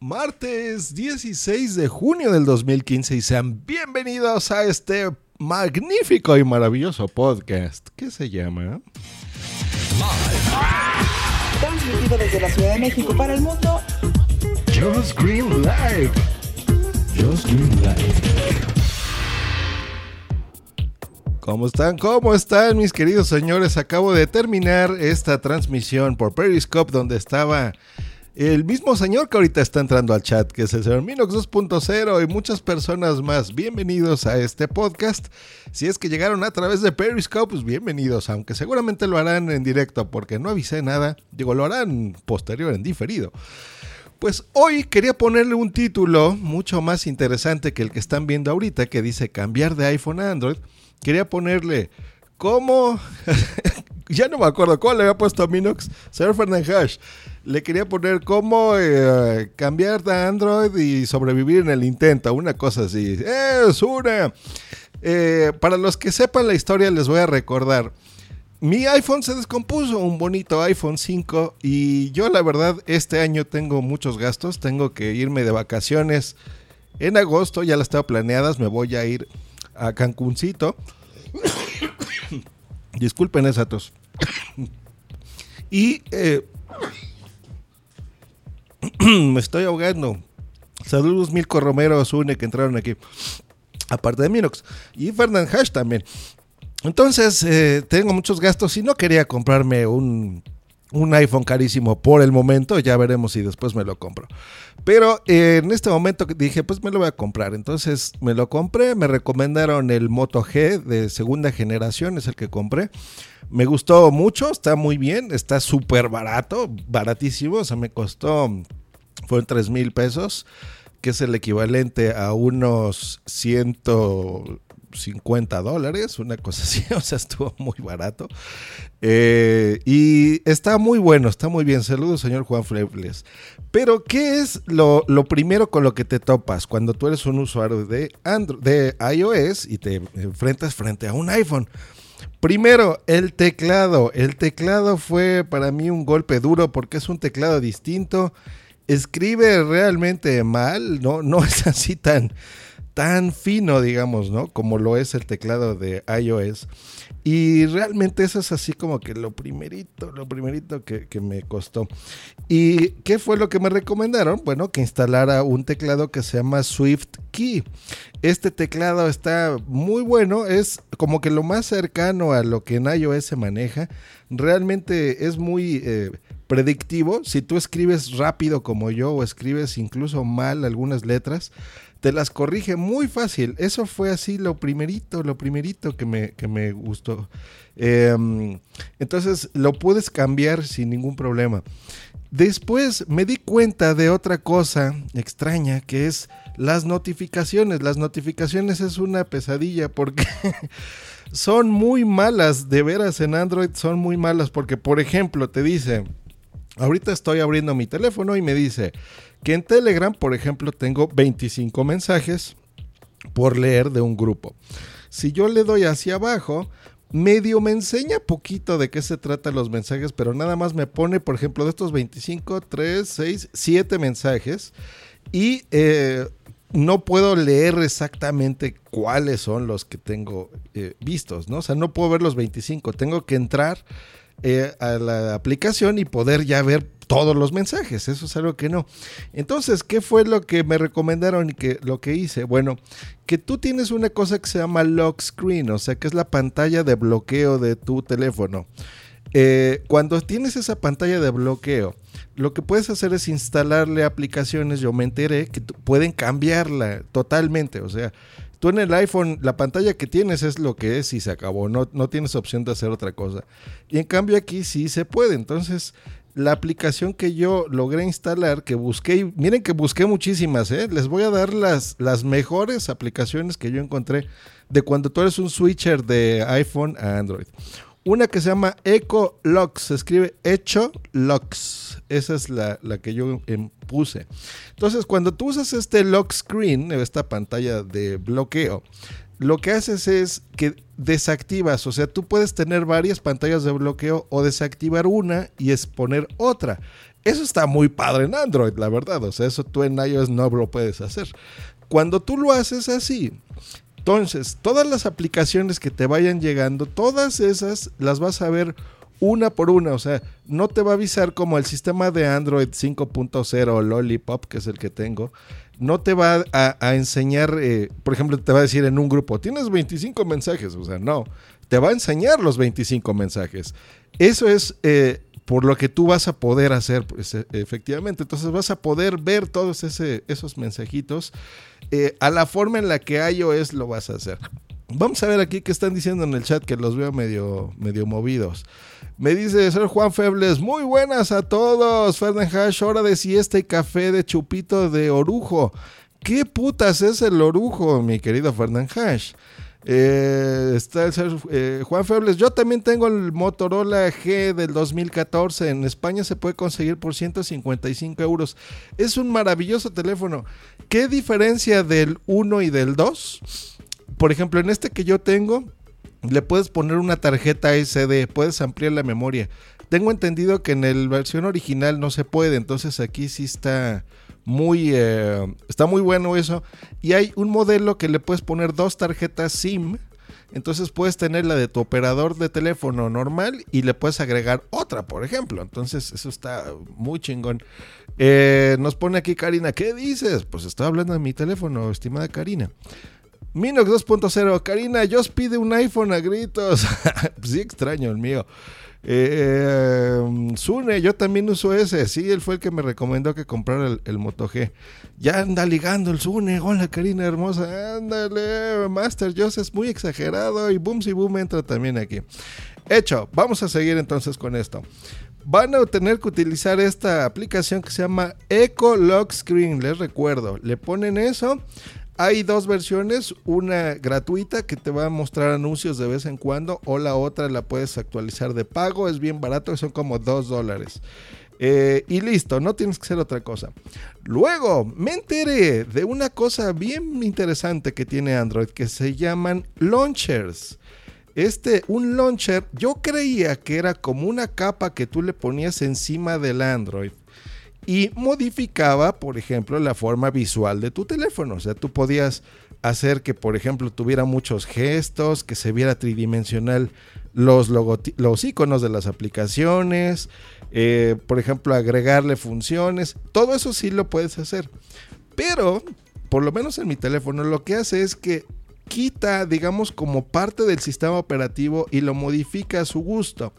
martes 16 de junio del 2015 y sean bienvenidos a este magnífico y maravilloso podcast que se llama Transmitido desde la Ciudad de México para el mundo. Just Green Live. Just Green Live. ¿Cómo están? ¿Cómo están mis queridos señores? Acabo de terminar esta transmisión por Periscope donde estaba el mismo señor que ahorita está entrando al chat, que es el señor Minox 2.0 y muchas personas más. Bienvenidos a este podcast. Si es que llegaron a través de Periscope, pues bienvenidos, aunque seguramente lo harán en directo porque no avisé nada. Digo, lo harán posterior en diferido. Pues hoy quería ponerle un título mucho más interesante que el que están viendo ahorita, que dice cambiar de iPhone a Android. Quería ponerle cómo... ya no me acuerdo cuál le había puesto a Minox. Señor Fernández le quería poner cómo eh, cambiar de Android y sobrevivir en el intento, una cosa así. Es una. Eh, para los que sepan la historia, les voy a recordar. Mi iPhone se descompuso, un bonito iPhone 5, y yo la verdad este año tengo muchos gastos, tengo que irme de vacaciones en agosto, ya las tengo planeadas, me voy a ir a Cancuncito. Disculpen esa tos. y eh, me estoy ahogando. Saludos Milko Romero, Zune, que entraron aquí. Aparte de Minox. Y Fernand Hash también. Entonces, eh, tengo muchos gastos y no quería comprarme un, un, iPhone carísimo por el momento. Ya veremos si después me lo compro. Pero eh, en este momento dije, pues me lo voy a comprar. Entonces me lo compré. Me recomendaron el Moto G de segunda generación, es el que compré. Me gustó mucho, está muy bien, está súper barato, baratísimo. O sea, me costó, fueron 3 mil pesos, que es el equivalente a unos 150 dólares, una cosa así. O sea, estuvo muy barato. Eh, y está muy bueno, está muy bien. Saludos, señor Juan Flebles. Pero, ¿qué es lo, lo, primero con lo que te topas cuando tú eres un usuario de, Android, de iOS y te enfrentas frente a un iPhone? Primero, el teclado. El teclado fue para mí un golpe duro porque es un teclado distinto. Escribe realmente mal, no, no es así tan, tan fino, digamos, ¿no? Como lo es el teclado de iOS. Y realmente eso es así como que lo primerito, lo primerito que, me costó. ¿Y qué fue lo que me recomendaron? Bueno, que instalara un teclado que se llama Swift Key. Este teclado está muy bueno, es como que lo más cercano a lo que en iOS se maneja. Realmente es muy eh, predictivo. Si tú escribes rápido como yo o escribes incluso mal algunas letras, te las corrige muy fácil. Eso fue así lo primerito, lo primerito que me, que me gustó. Eh, entonces lo puedes cambiar sin ningún problema. Después me di cuenta de otra cosa extraña que es las notificaciones. Las notificaciones es una pesadilla porque son muy malas, de veras en Android son muy malas porque por ejemplo te dice, ahorita estoy abriendo mi teléfono y me dice, que en Telegram, por ejemplo, tengo 25 mensajes por leer de un grupo. Si yo le doy hacia abajo, medio me enseña poquito de qué se tratan los mensajes, pero nada más me pone, por ejemplo, de estos 25, 3, 6, 7 mensajes y eh, no puedo leer exactamente cuáles son los que tengo eh, vistos, ¿no? O sea, no puedo ver los 25, tengo que entrar eh, a la aplicación y poder ya ver todos los mensajes. Eso es algo que no. Entonces, ¿qué fue lo que me recomendaron y que lo que hice? Bueno, que tú tienes una cosa que se llama lock screen, o sea, que es la pantalla de bloqueo de tu teléfono. Eh, cuando tienes esa pantalla de bloqueo, lo que puedes hacer es instalarle aplicaciones, yo me enteré, que pueden cambiarla totalmente. O sea, tú en el iPhone, la pantalla que tienes es lo que es y se acabó. No, no tienes opción de hacer otra cosa. Y en cambio aquí sí se puede. Entonces, la aplicación que yo logré instalar, que busqué, miren que busqué muchísimas, ¿eh? les voy a dar las, las mejores aplicaciones que yo encontré de cuando tú eres un switcher de iPhone a Android. Una que se llama Echo Locks, se escribe Echo Locks, esa es la, la que yo puse. Entonces, cuando tú usas este lock screen, esta pantalla de bloqueo, lo que haces es que desactivas, o sea, tú puedes tener varias pantallas de bloqueo o desactivar una y exponer otra. Eso está muy padre en Android, la verdad. O sea, eso tú en iOS no lo puedes hacer. Cuando tú lo haces así, entonces todas las aplicaciones que te vayan llegando, todas esas las vas a ver una por una, o sea, no te va a avisar como el sistema de Android 5.0 Lollipop, que es el que tengo, no te va a, enseñar, eh, por ejemplo, te va a decir en un grupo, tienes 25 mensajes, o sea, no, te va a enseñar los 25 mensajes. Eso es eh, por lo que tú vas a poder hacer, pues, e, efectivamente, entonces vas a poder ver todos esos mensajitos eh, a la forma en la que iOS lo vas a hacer. Vamos a ver aquí qué están diciendo en el chat, que los veo medio, medio movidos. Me dice Ser Juan Febles, muy buenas a todos. Fernan Hash, hora de siesta y café de chupito de orujo. ¿Qué putas es el orujo, mi querido Fernan Hash? Eh, está el ser, eh, Juan Febles, yo también tengo el Motorola G del 2014. En España se puede conseguir por 155 euros. Es un maravilloso teléfono. ¿Qué diferencia del 1 y del 2? por ejemplo, en este que yo tengo, le puedes poner una tarjeta SD, puedes ampliar la memoria. Tengo entendido que en la versión original no se puede, entonces aquí sí está muy, eh, está muy bueno eso. Y hay un modelo que le puedes poner dos tarjetas SIM. Entonces puedes tener la de tu operador de teléfono normal y le puedes agregar otra, por ejemplo. Entonces eso está muy chingón. Eh, nos pone aquí Karina, ¿qué dices? Pues estoy hablando de mi teléfono, estimada Karina. Minox 2.0, Karina, yo os pide un iPhone a gritos. sí, extraño el mío. Eh, Sune, yo también uso ese. Sí, él fue el que me recomendó que comprara el, Moto G. Ya anda ligando el Sune. Hola, Karina hermosa. Ándale, Master Joseph es muy exagerado. Y Boom si Boom entra también aquí. Hecho, vamos a seguir entonces con esto. Van a tener que utilizar esta aplicación que se llama Eco Lock Screen. Les recuerdo, le ponen eso hay dos versiones, una gratuita que te va a mostrar anuncios de vez en cuando o la otra la puedes actualizar de pago, es bien barato, son como 2 dólares. Eh, y listo, no tienes que hacer otra cosa. Luego me enteré de una cosa bien interesante que tiene Android que se llaman launchers. Este, un launcher, yo creía que era como una capa que tú le ponías encima del Android y modificaba, por ejemplo, la forma visual de tu teléfono. O sea, tú podías hacer que, por ejemplo, tuviera muchos gestos, que se viera tridimensional los, los iconos de las aplicaciones, eh, por ejemplo, agregarle funciones. Todo eso sí lo puedes hacer. Pero, por lo menos en mi teléfono, lo que hace es que quita, digamos, como parte del sistema operativo y lo modifica a su gusto.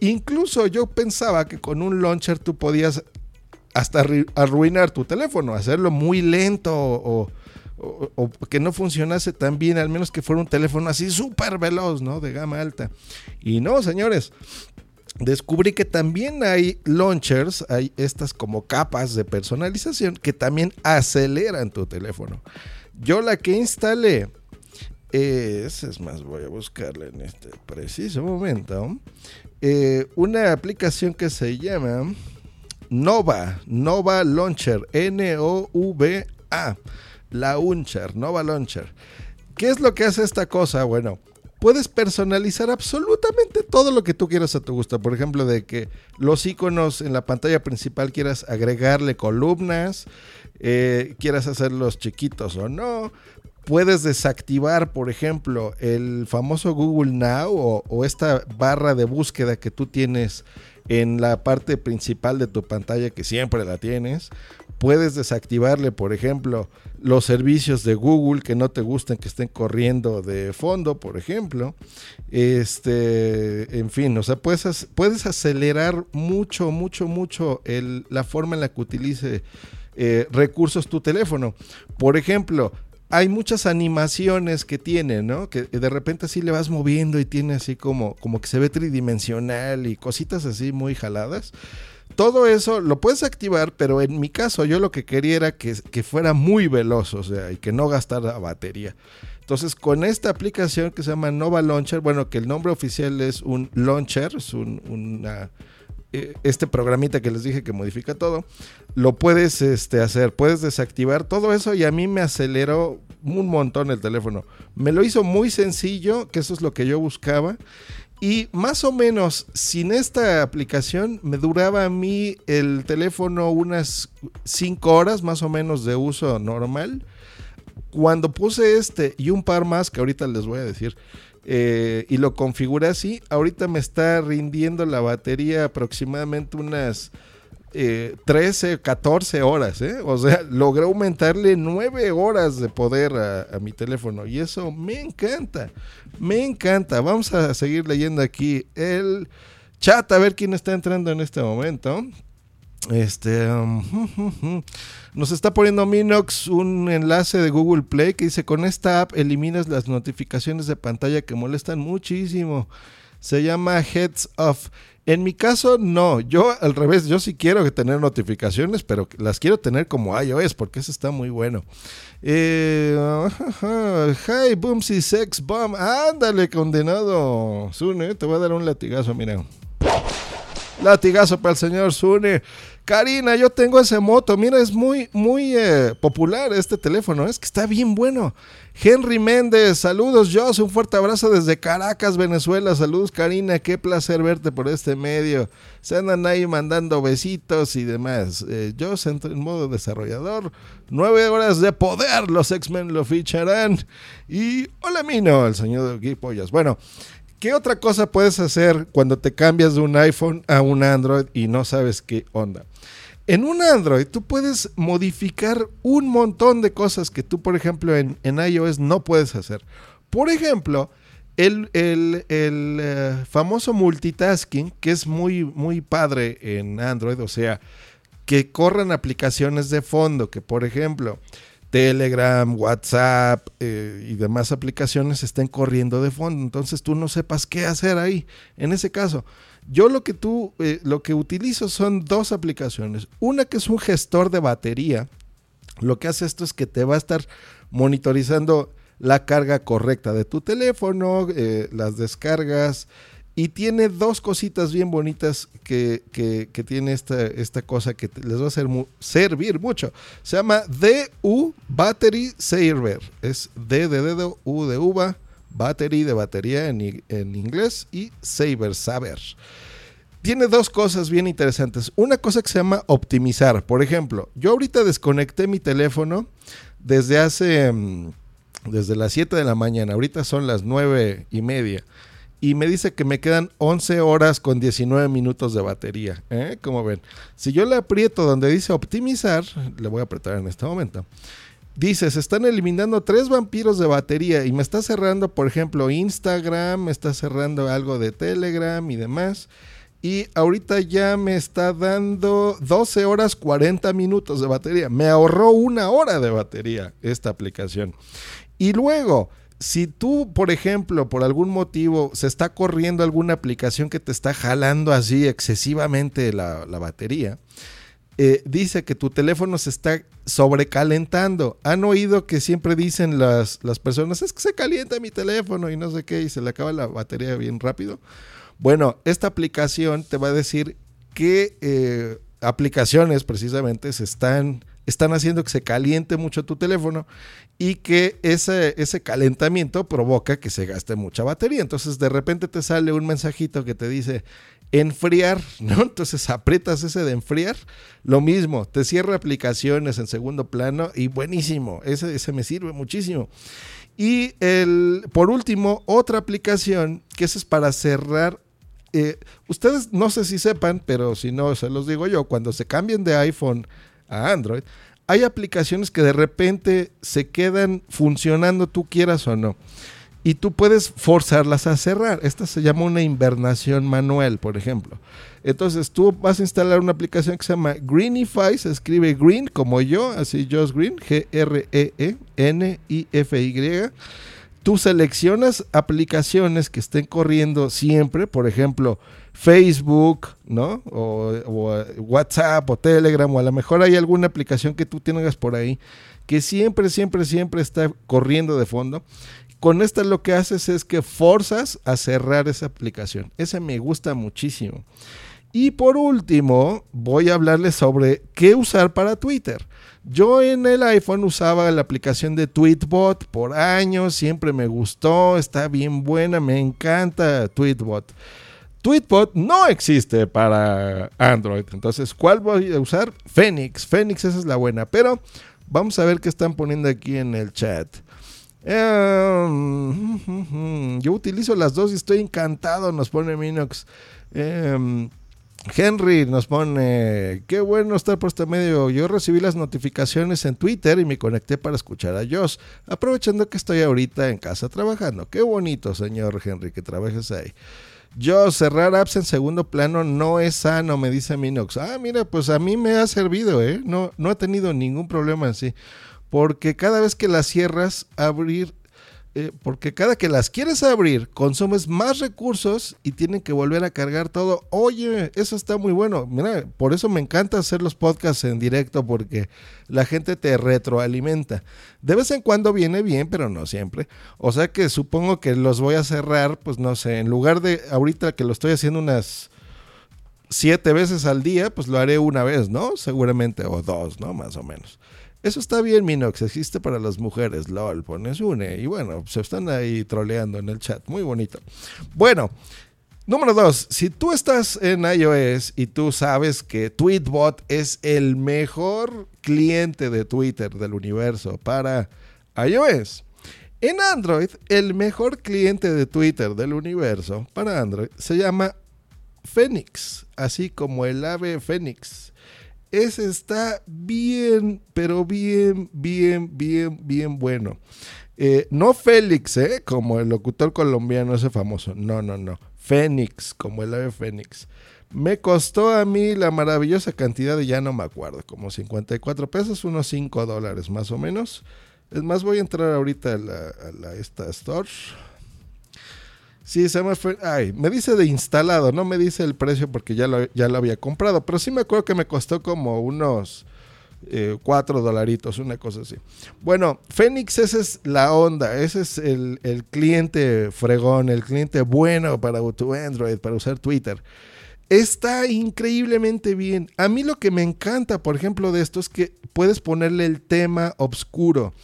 Incluso yo pensaba que con un launcher tú podías hasta arruinar tu teléfono, hacerlo muy lento o, que no funcionase tan bien, al menos que fuera un teléfono así súper veloz, ¿no? De gama alta. Y no, señores. Descubrí que también hay launchers, hay estas como capas de personalización que también aceleran tu teléfono. Yo la que instalé es, es más, voy a buscarla en este preciso momento, eh, una aplicación que se llama Nova, Nova Launcher, N-O-V-A, Launcher, Nova Launcher. ¿Qué es lo que hace esta cosa? Bueno, puedes personalizar absolutamente todo lo que tú quieras a tu gusto. Por ejemplo, de que los iconos en la pantalla principal quieras agregarle columnas, eh, quieras hacerlos chiquitos o no. Puedes desactivar, por ejemplo, el famoso Google Now o esta barra de búsqueda que tú tienes en la parte principal de tu pantalla que siempre la tienes. Puedes desactivarle, por ejemplo, los servicios de Google que no te gusten que estén corriendo de fondo, por ejemplo. Este, en fin, o sea, puedes, puedes acelerar mucho, mucho, mucho la forma en la que utilice eh, recursos tu teléfono. Por ejemplo, hay muchas animaciones que tiene, ¿no? Que de repente así le vas moviendo y tiene así como, como que se ve tridimensional y cositas así muy jaladas. Todo eso lo puedes activar, pero en mi caso yo lo que quería era que, fuera muy veloz, o sea, y que no gastara batería. Entonces, con esta aplicación que se llama Nova Launcher, bueno, que el nombre oficial es un launcher, es un, una este programita que les dije que modifica todo, lo puedes este, hacer, puedes desactivar todo eso y a mí me aceleró un montón el teléfono. Me lo hizo muy sencillo, que eso es lo que yo buscaba. Y más o menos, sin esta aplicación, me duraba a mí el teléfono unas 5 horas más o menos de uso normal. Cuando puse este y un par más, que ahorita les voy a decir, eh, y lo configuré así, ahorita me está rindiendo la batería aproximadamente unas 13, 14 horas, ¿eh? O sea, logré aumentarle 9 horas de poder a, mi teléfono y eso me encanta, me encanta. Vamos a seguir leyendo aquí el chat a ver quién está entrando en este momento. Este um, nos está poniendo Minox un enlace de Google Play que dice con esta app eliminas las notificaciones de pantalla que molestan muchísimo. Se llama Heads Off. En mi caso, no. Yo al revés, yo sí quiero tener notificaciones, pero las quiero tener como iOS, porque eso está muy bueno. Eh, hi, Boomsy Sex Bomb. Ándale, condenado. Sune, te voy a dar un latigazo, mira. Latigazo para el señor Sune. Karina, yo tengo ese moto. Mira, es muy, muy eh, popular este teléfono. Es que está bien bueno. Henry Méndez, saludos, Joss. Un fuerte abrazo desde Caracas, Venezuela. Saludos, Karina. Qué placer verte por este medio. Se andan ahí mandando besitos y demás. Eh, entra en modo desarrollador. Nueve horas de poder. Los X-Men lo ficharán. Y hola, Mino, el señor de Pollas. Bueno. ¿Qué otra cosa puedes hacer cuando te cambias de un iPhone a un Android y no sabes qué onda? En un Android tú puedes modificar un montón de cosas que tú, por ejemplo, en, iOS no puedes hacer. Por ejemplo, el, eh, famoso multitasking, que es muy, muy padre en Android, o sea, que corran aplicaciones de fondo, que por ejemplo, Telegram, WhatsApp eh, y demás aplicaciones estén corriendo de fondo. Entonces tú no sepas qué hacer ahí. En ese caso, yo lo que tú, eh, lo que utilizo son dos aplicaciones. Una que es un gestor de batería. Lo que hace esto es que te va a estar monitorizando la carga correcta de tu teléfono, eh, las descargas. Y tiene dos cositas bien bonitas que, tiene esta, esta, cosa que les va a servir mucho. Se llama DU Battery Saver. Es D de dedo, U de uva, battery de batería en, inglés y saber, saber. Tiene dos cosas bien interesantes. Una cosa que se llama optimizar. Por ejemplo, yo ahorita desconecté mi teléfono desde hace, mm, desde las 7 de la mañana. Ahorita son las 9 y media. Y me dice que me quedan 11 horas con 19 minutos de batería. ¿eh? Como ven, si yo le aprieto donde dice optimizar, le voy a apretar en este momento Dice, se están eliminando tres vampiros de batería y me está cerrando, por ejemplo, Instagram, me está cerrando algo de Telegram y demás. Y ahorita ya me está dando 12 horas 40 minutos de batería. Me ahorró una hora de batería esta aplicación. Y luego, si tú, por ejemplo, por algún motivo se está corriendo alguna aplicación que te está jalando así excesivamente la, batería, eh, dice que tu teléfono se está sobrecalentando. Han oído que siempre dicen las, las, personas, es que se calienta mi teléfono y no sé qué, y se le acaba la batería bien rápido. Bueno, esta aplicación te va a decir qué eh, aplicaciones precisamente se están, están haciendo que se caliente mucho tu teléfono y que ese, ese calentamiento provoca que se gaste mucha batería. Entonces de repente te sale un mensajito que te dice, enfriar, ¿no? Entonces aprietas ese de enfriar, lo mismo, te cierra aplicaciones en segundo plano y buenísimo, ese, ese me sirve muchísimo. Y el, por último, otra aplicación que esa es para cerrar. Eh, ustedes no sé si sepan, pero si no, se los digo yo, cuando se cambien de iPhone Android, hay aplicaciones que de repente se quedan funcionando, tú quieras o no y tú puedes forzarlas a cerrar. Esta se llama una invernación manual, por ejemplo. Entonces tú vas a instalar una aplicación que se llama Greenify, se escribe Green como yo, así Josh Green, G-R-E-E-N-I-F-Y. Tú seleccionas aplicaciones que estén corriendo siempre, por ejemplo, Facebook, ¿no? O, o, WhatsApp o Telegram, o a lo mejor hay alguna aplicación que tú tengas por ahí que siempre, siempre, siempre está corriendo de fondo con esta lo que haces es que forzas a cerrar esa aplicación. Ese me gusta muchísimo. Y por último, voy a hablarles sobre qué usar para Twitter. Yo en el iPhone usaba la aplicación de Tweetbot por años, siempre me gustó, está bien buena, me encanta Tweetbot. Tweetbot no existe para Android, entonces ¿cuál voy a usar? Phoenix, Phoenix esa es la buena, pero vamos a ver qué están poniendo aquí en el chat. Em, yo utilizo las dos y estoy encantado, nos pone Minox. Em, Henry nos pone, qué bueno estar por este medio. Yo recibí las notificaciones en Twitter y me conecté para escuchar a Josh, aprovechando que estoy ahorita en casa trabajando. Qué bonito, señor Henry, que trabajes ahí. Yo cerrar apps en segundo plano no es sano, me dice Minox. Ah, mira, pues a mí me ha servido, ¿eh? No, no he tenido ningún problema en sí. Porque cada vez que las cierras, abrir eh, porque cada que las quieres abrir, consumes más recursos y tienen que volver a cargar todo. Oye, eso está muy bueno. Mira, por eso me encanta hacer los podcasts en directo, porque la gente te retroalimenta. De vez en cuando viene bien, pero no siempre. O sea que supongo que los voy a cerrar, pues no sé, en lugar de ahorita que lo estoy haciendo unas siete veces al día, pues lo haré una vez, ¿no? Seguramente, o dos, ¿no? Más o menos. Eso está bien, Minox, existe para las mujeres, lol, pones une. Y bueno, se están ahí troleando en el chat, muy bonito. Bueno, número dos, si tú estás en iOS y tú sabes que Tweetbot es el mejor cliente de Twitter del universo para iOS, en Android, el mejor cliente de Twitter del universo para Android se llama Phoenix, así como el ave Phoenix. Ese está bien, pero bien, bien, bien, bien bueno. Eh, no Félix, ¿eh? Como el locutor colombiano ese famoso. No, no, no. Fénix, como el ave Fénix. Me costó a mí la maravillosa cantidad de, ya no me acuerdo, como 54 pesos, unos 5 dólares más o menos. Es más, voy a entrar ahorita a, la, a la, esta store. Sí, se me fue. Ay, me dice de instalado, no me dice el precio porque ya lo, ya lo había comprado. Pero sí me acuerdo que me costó como unos eh, 4 dolaritos, una cosa así. Bueno, Phoenix, esa es la onda. Ese es el, el cliente fregón, el cliente bueno para tu Android, para usar Twitter. Está increíblemente bien. A mí lo que me encanta, por ejemplo, de esto es que puedes ponerle el tema oscuro.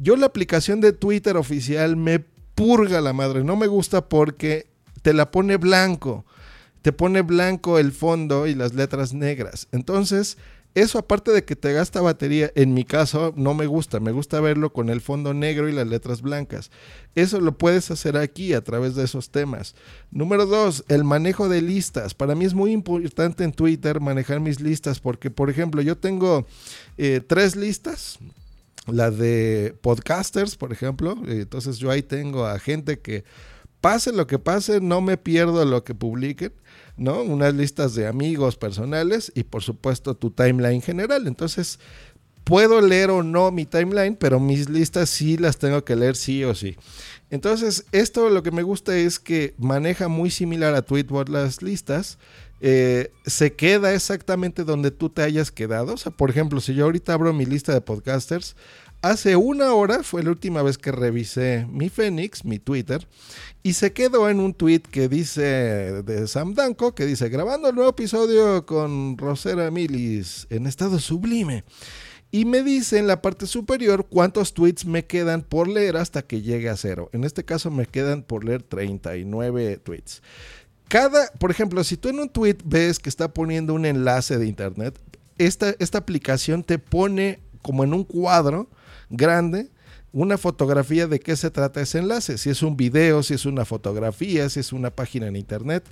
Yo la aplicación de Twitter oficial me purga la madre. No me gusta porque te la pone blanco. Te pone blanco el fondo y las letras negras. Entonces, eso aparte de que te gasta batería, en mi caso no me gusta. Me gusta verlo con el fondo negro y las letras blancas. Eso lo puedes hacer aquí a través de esos temas. Número dos, el manejo de listas. Para mí es muy importante en Twitter manejar mis listas porque, por ejemplo, yo tengo eh, tres listas la de podcasters, por ejemplo. Entonces yo ahí tengo a gente que pase lo que pase, no me pierdo lo que publiquen, ¿no? Unas listas de amigos personales y por supuesto tu timeline general. Entonces puedo leer o no mi timeline, pero mis listas sí las tengo que leer sí o sí. Entonces esto lo que me gusta es que maneja muy similar a Tweetbot las listas. Eh, se queda exactamente donde tú te hayas quedado. O sea, por ejemplo, si yo ahorita abro mi lista de podcasters, hace una hora fue la última vez que revisé mi Phoenix, mi Twitter, y se quedó en un tweet que dice de Sam Danko, que dice, grabando el nuevo episodio con Rosera Milis en estado sublime. Y me dice en la parte superior cuántos tweets me quedan por leer hasta que llegue a cero. En este caso me quedan por leer 39 tweets. Cada, por ejemplo, si tú en un tweet ves que está poniendo un enlace de internet, esta, esta aplicación te pone como en un cuadro grande una fotografía de qué se trata ese enlace, si es un video, si es una fotografía, si es una página en internet.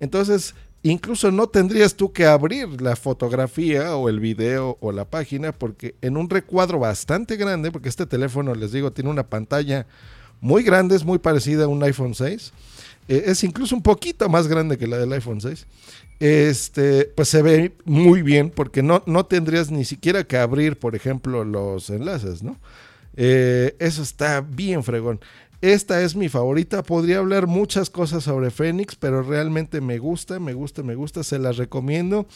Entonces, incluso no tendrías tú que abrir la fotografía o el video o la página porque en un recuadro bastante grande, porque este teléfono, les digo, tiene una pantalla muy grande, es muy parecida a un iPhone 6 eh, es incluso un poquito más grande que la del iPhone 6. Este, pues se ve muy bien porque no, no tendrías ni siquiera que abrir, por ejemplo, los enlaces, ¿no? Eh, eso está bien fregón. Esta es mi favorita. Podría hablar muchas cosas sobre Phoenix, pero realmente me gusta, me gusta, me gusta. Se las recomiendo.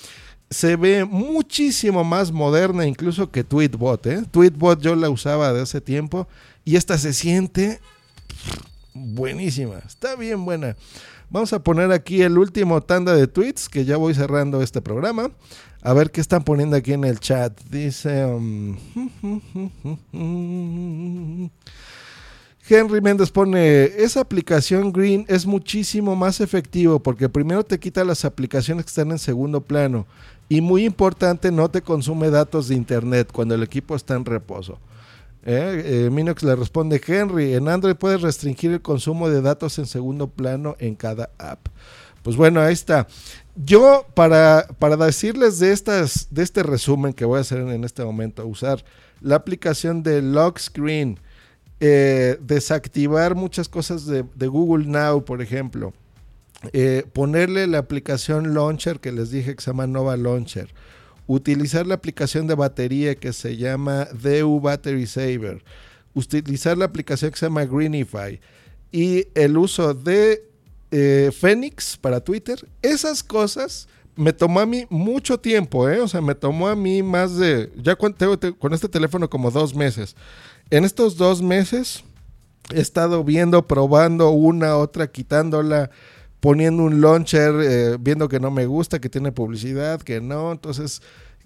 Se ve muchísimo más moderna incluso que Tweetbot. ¿eh? Tweetbot yo la usaba de hace tiempo y esta se siente buenísima, está bien buena. Vamos a poner aquí el último tanda de tweets, que ya voy cerrando este programa. A ver qué están poniendo aquí en el chat. Dice... Um, Henry Méndez pone, esa aplicación Green es muchísimo más efectivo porque primero te quita las aplicaciones que están en segundo plano y muy importante, no te consume datos de internet cuando el equipo está en reposo. Eh, eh, Minox le responde, Henry, en Android puedes restringir el consumo de datos en segundo plano en cada app. Pues bueno, ahí está. Yo, para, para decirles de, estas, de este resumen que voy a hacer en este momento, usar la aplicación de Lock Screen, eh, desactivar muchas cosas de, Google Now, por ejemplo, eh, ponerle la aplicación Launcher que les dije que se llama Nova Launcher, utilizar la aplicación de batería que se llama DU Battery Saver, utilizar la aplicación que se llama Greenify y el uso de eh, Phoenix para Twitter, esas cosas me tomó a mí mucho tiempo, ¿eh? O sea, me tomó a mí más de, ya con, con este teléfono como dos meses. En estos dos meses he estado viendo, probando una, otra, quitándola, poniendo un launcher, eh, viendo que no me gusta, que tiene publicidad, que no. Entonces,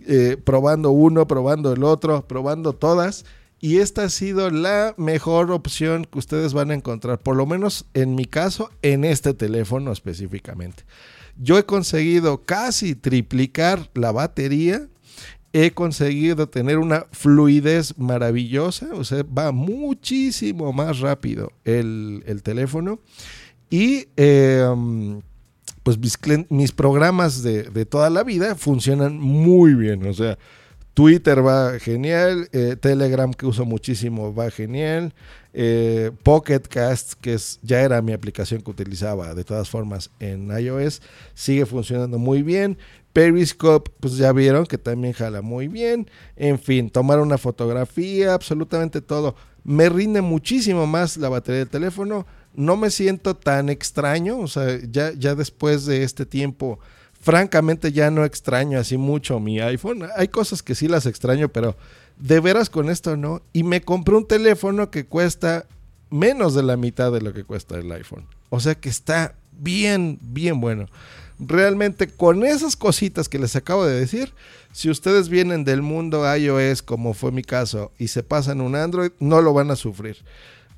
eh, probando uno, probando el otro, probando todas. Y esta ha sido la mejor opción que ustedes van a encontrar, por lo menos en mi caso, en este teléfono específicamente. Yo he conseguido casi triplicar la batería he conseguido tener una fluidez maravillosa, o sea, va muchísimo más rápido el, teléfono. Y em, pues mis, programas de, toda la vida funcionan muy bien, o sea, Twitter va genial, eh, Telegram que uso muchísimo va genial, eh, Pocket Cast, que es, ya era mi aplicación que utilizaba de todas formas en iOS, sigue funcionando muy bien. Periscope, pues ya vieron que también jala muy bien. En fin, tomar una fotografía, absolutamente todo. Me rinde muchísimo más la batería del teléfono. No me siento tan extraño. O sea, ya, ya después de este tiempo, francamente ya no extraño así mucho mi iPhone. Hay cosas que sí las extraño, pero de veras con esto no. Y me compré un teléfono que cuesta menos de la mitad de lo que cuesta el iPhone. O sea que está bien, bien bueno realmente con esas cositas que les acabo de decir, si ustedes vienen del mundo iOS, como fue mi caso, y se pasan un Android, no lo van a sufrir.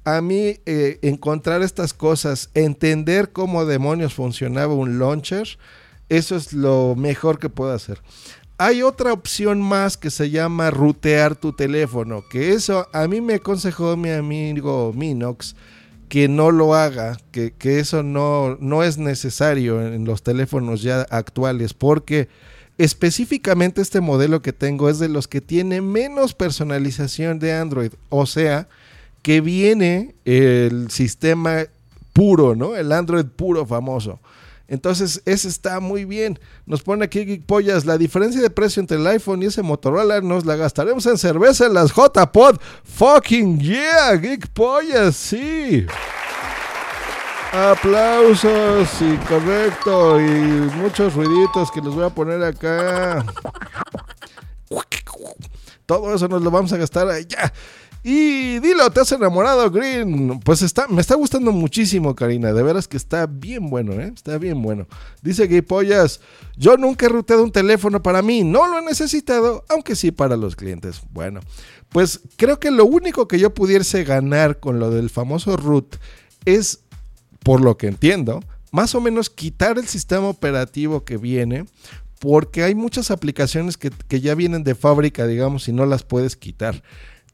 A mí eh, encontrar estas cosas, entender cómo demonios funcionaba un launcher, eso es lo mejor que puedo hacer. Hay otra opción más que se llama rutear tu teléfono, que eso a mí me aconsejó mi amigo Minox que no lo haga, que, eso no, no es necesario en los teléfonos ya actuales, porque específicamente este modelo que tengo es de los que tiene menos personalización de Android, o sea, que viene el sistema puro, ¿no? El Android puro famoso. Entonces, ese está muy bien. Nos pone aquí Geek Pollas, la diferencia de precio entre el iPhone y ese Motorola nos la gastaremos en cerveza en las J-Pod. Fucking yeah, Geek Pollas, sí. Aplausos y correcto y muchos ruiditos que les voy a poner acá. Todo eso nos lo vamos a gastar allá. Y dilo, ¿te has enamorado, Green? Pues está, me está gustando muchísimo, Karina. De veras que está bien bueno, ¿eh? Está bien bueno. Dice Gay Pollas, yo nunca he ruteado un teléfono para mí. No lo he necesitado, aunque sí para los clientes. Bueno, pues creo que lo único que yo pudiese ganar con lo del famoso root es, por lo que entiendo, más o menos quitar el sistema operativo que viene, porque hay muchas aplicaciones que, que ya vienen de fábrica, digamos, y no las puedes quitar.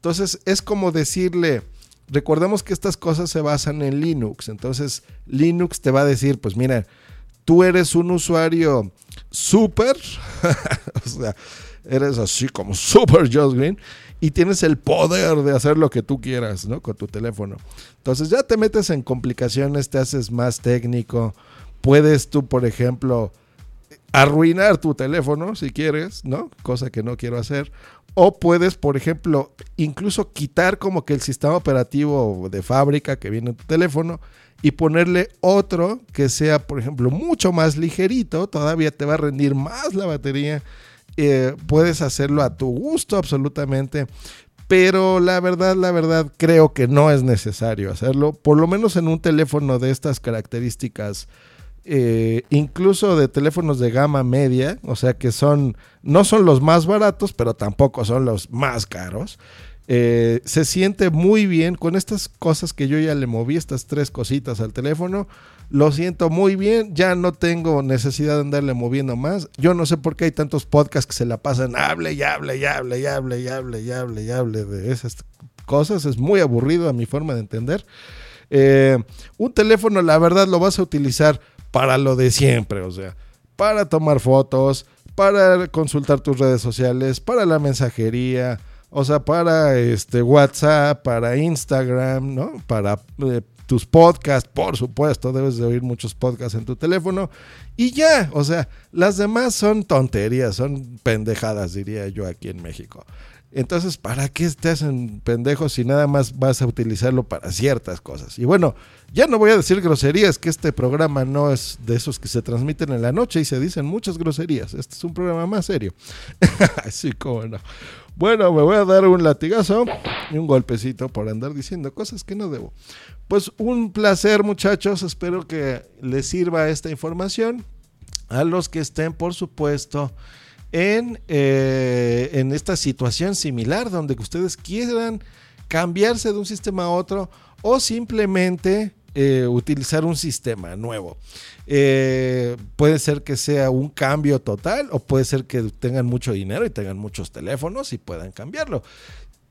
Entonces es como decirle, recordemos que estas cosas se basan en Linux, entonces Linux te va a decir, pues mira, tú eres un usuario súper, o sea, eres así como súper Josh Green y tienes el poder de hacer lo que tú quieras, ¿no? Con tu teléfono. Entonces ya te metes en complicaciones, te haces más técnico, puedes tú, por ejemplo, arruinar tu teléfono si quieres, ¿no? Cosa que no quiero hacer. O puedes, por ejemplo, incluso quitar como que el sistema operativo de fábrica que viene en tu teléfono y ponerle otro que sea, por ejemplo, mucho más ligerito, todavía te va a rendir más la batería. Eh, puedes hacerlo a tu gusto absolutamente. pero la verdad, la verdad, creo que no es necesario hacerlo, por lo menos en un teléfono de estas características, eh, incluso de teléfonos de gama media, o sea que son, no son los más baratos, pero tampoco son los más caros. Eh, se siente muy bien con estas cosas que yo ya le moví, estas tres cositas al teléfono. Lo siento muy bien, ya no tengo necesidad de andarle moviendo más. Yo no sé por qué hay tantos podcasts que se la pasan hable y hable y hable y hable y hable y hable y hable de esas cosas. Es muy aburrido a mi forma de entender. Eh, un teléfono, la verdad, lo vas a utilizar para lo de siempre, o sea, para tomar fotos, para consultar tus redes sociales, para la mensajería, o sea, para este WhatsApp, para Instagram, ¿no? Para eh, tus podcasts, por supuesto, debes de oír muchos podcasts en tu teléfono. Y ya, o sea, las demás son tonterías, son pendejadas, diría yo aquí en México. Entonces, ¿para qué te hacen pendejos si nada más vas a utilizarlo para ciertas cosas? Y bueno, ya no voy a decir groserías, que este programa no es de esos que se transmiten en la noche y se dicen muchas groserías. Este es un programa más serio. Así como no. Bueno, me voy a dar un latigazo y un golpecito por andar diciendo cosas que no debo. Pues un placer muchachos, espero que les sirva esta información. A los que estén, por supuesto, en, eh, en esta situación similar donde ustedes quieran cambiarse de un sistema a otro o simplemente eh, utilizar un sistema nuevo. Eh, puede ser que sea un cambio total o puede ser que tengan mucho dinero y tengan muchos teléfonos y puedan cambiarlo.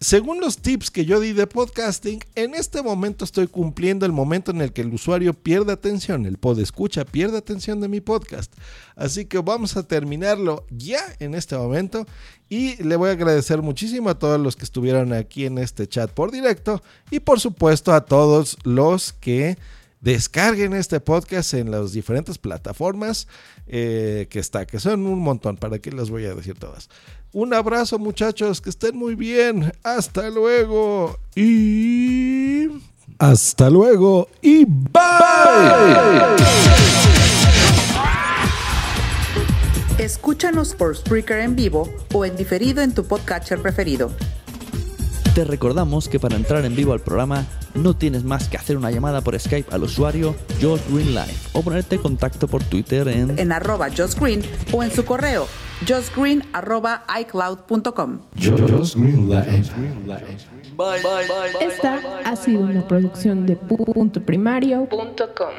Según los tips que yo di de podcasting, en este momento estoy cumpliendo el momento en el que el usuario pierde atención, el pod escucha pierde atención de mi podcast. Así que vamos a terminarlo ya en este momento y le voy a agradecer muchísimo a todos los que estuvieron aquí en este chat por directo y por supuesto a todos los que descarguen este podcast en las diferentes plataformas eh, que está, que son un montón, ¿para qué les voy a decir todas? Un abrazo muchachos, que estén muy bien. Hasta luego. Y... Hasta luego. Y bye. Escúchanos por Spreaker en vivo o en diferido en tu podcatcher preferido. Te recordamos que para entrar en vivo al programa no tienes más que hacer una llamada por Skype al usuario Josh Green Live o ponerte en contacto por Twitter en, en arroba Josh Green o en su correo joshgreen arroba icloud.com. Esta ha sido una producción de puntoprimario.com.